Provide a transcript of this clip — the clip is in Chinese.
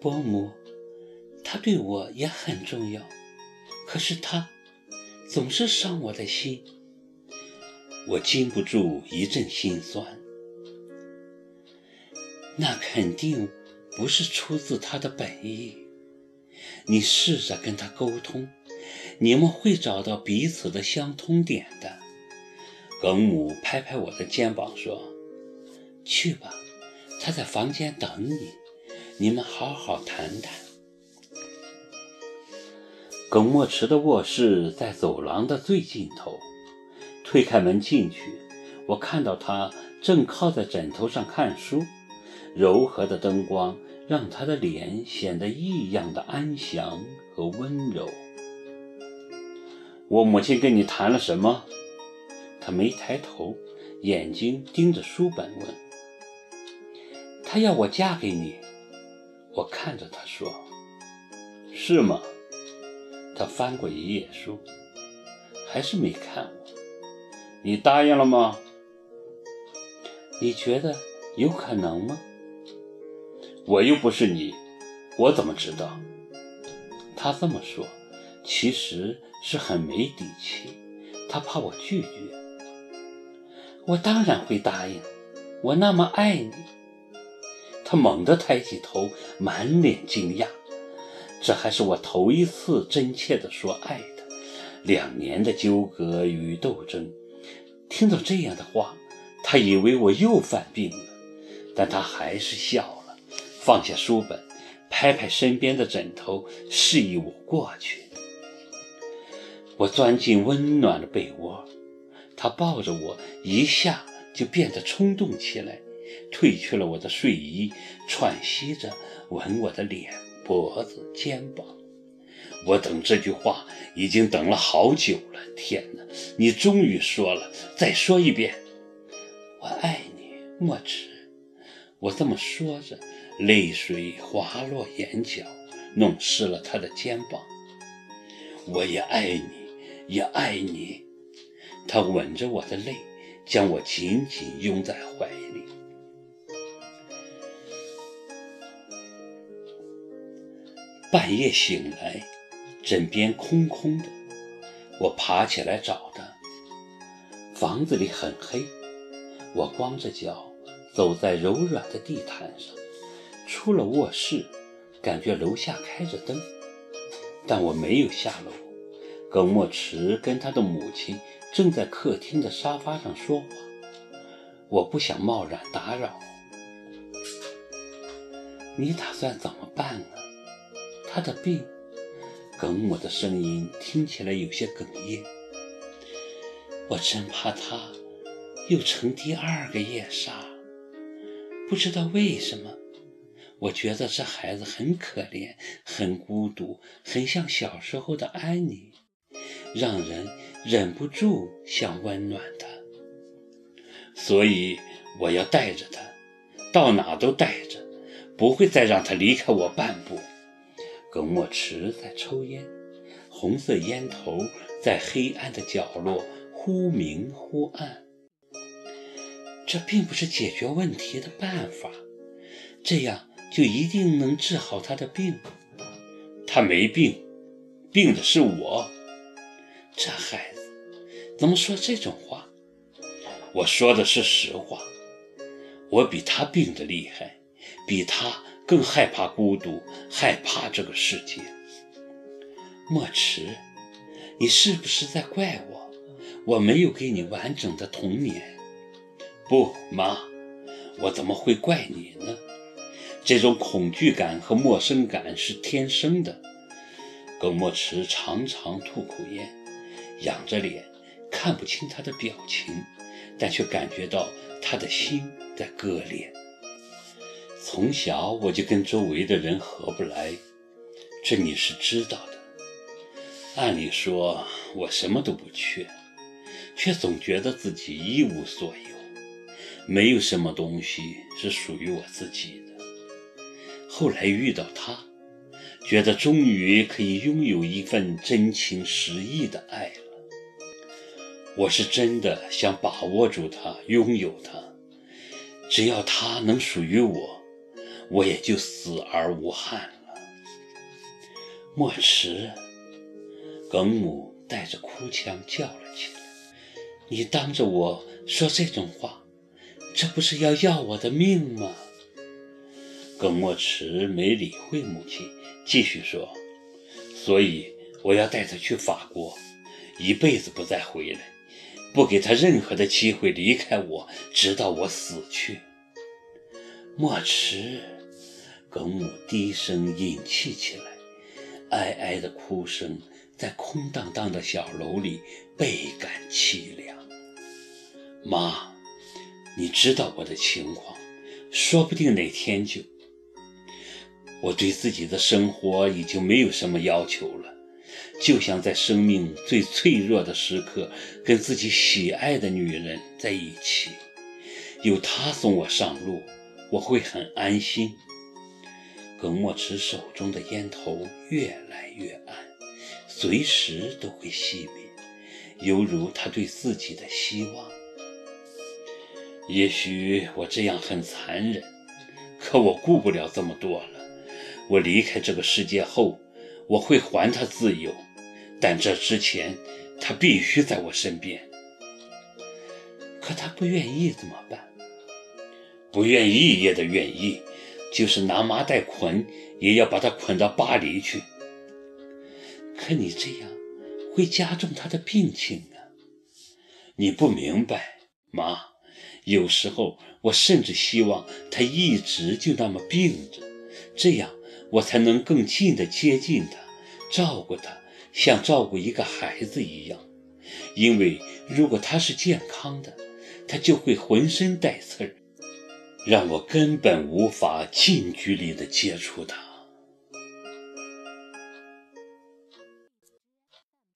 伯母，他对我也很重要，可是他总是伤我的心，我禁不住一阵心酸。那肯定不是出自他的本意。你试着跟他沟通，你们会找到彼此的相通点的。耿母拍拍我的肩膀说：“去吧，他在房间等你，你们好好谈谈。”耿墨池的卧室在走廊的最尽头。推开门进去，我看到他正靠在枕头上看书。柔和的灯光让他的脸显得异样的安详和温柔。我母亲跟你谈了什么？他没抬头，眼睛盯着书本问：“他要我嫁给你？”我看着他说：“是吗？”他翻过一页书，还是没看我。你答应了吗？你觉得有可能吗？我又不是你，我怎么知道？他这么说，其实是很没底气。他怕我拒绝。我当然会答应，我那么爱你。他猛地抬起头，满脸惊讶。这还是我头一次真切地说爱的。两年的纠葛与斗争，听到这样的话，他以为我又犯病了，但他还是笑了。放下书本，拍拍身边的枕头，示意我过去。我钻进温暖的被窝，他抱着我，一下就变得冲动起来，褪去了我的睡衣，喘息着吻我的脸、脖子、肩膀。我等这句话已经等了好久了。天哪，你终于说了，再说一遍，我爱你，墨池。我这么说着。泪水滑落眼角，弄湿了他的肩膀。我也爱你，也爱你。他吻着我的泪，将我紧紧拥在怀里。半夜醒来，枕边空空的，我爬起来找他。房子里很黑，我光着脚走在柔软的地毯上。出了卧室，感觉楼下开着灯，但我没有下楼。耿墨池跟他的母亲正在客厅的沙发上说话，我不想贸然打扰。你打算怎么办呢？他的病，耿母的声音听起来有些哽咽。我真怕他又成第二个夜莎，不知道为什么。我觉得这孩子很可怜，很孤独，很像小时候的安妮，让人忍不住想温暖他。所以我要带着他，到哪都带着，不会再让他离开我半步。耿墨池在抽烟，红色烟头在黑暗的角落忽明忽暗。这并不是解决问题的办法，这样。就一定能治好他的病？他没病，病的是我。这孩子怎么说这种话？我说的是实话。我比他病得厉害，比他更害怕孤独，害怕这个世界。墨池，你是不是在怪我？我没有给你完整的童年。不，妈，我怎么会怪你呢？这种恐惧感和陌生感是天生的。耿墨池常常吐口烟，仰着脸，看不清他的表情，但却感觉到他的心在割裂。从小我就跟周围的人合不来，这你是知道的。按理说我什么都不缺，却总觉得自己一无所有，没有什么东西是属于我自己的。后来遇到他，觉得终于可以拥有一份真情实意的爱了。我是真的想把握住他，拥有他。只要他能属于我，我也就死而无憾了。莫迟，耿母带着哭腔叫了起来：“你当着我说这种话，这不是要要我的命吗？”耿墨池没理会母亲，继续说：“所以我要带他去法国，一辈子不再回来，不给他任何的机会离开我，直到我死去。”墨池，耿母低声饮气起来，哀哀的哭声在空荡荡的小楼里倍感凄凉。妈，你知道我的情况，说不定哪天就……我对自己的生活已经没有什么要求了，就想在生命最脆弱的时刻跟自己喜爱的女人在一起，有她送我上路，我会很安心。耿墨池手中的烟头越来越暗，随时都会熄灭，犹如他对自己的希望。也许我这样很残忍，可我顾不了这么多了。我离开这个世界后，我会还他自由，但这之前，他必须在我身边。可他不愿意怎么办？不愿意也得愿意，就是拿麻袋捆，也要把他捆到巴黎去。可你这样会加重他的病情啊！你不明白，妈，有时候我甚至希望他一直就那么病着，这样。我才能更近地接近他，照顾他，像照顾一个孩子一样。因为如果他是健康的，他就会浑身带刺儿，让我根本无法近距离的接触他。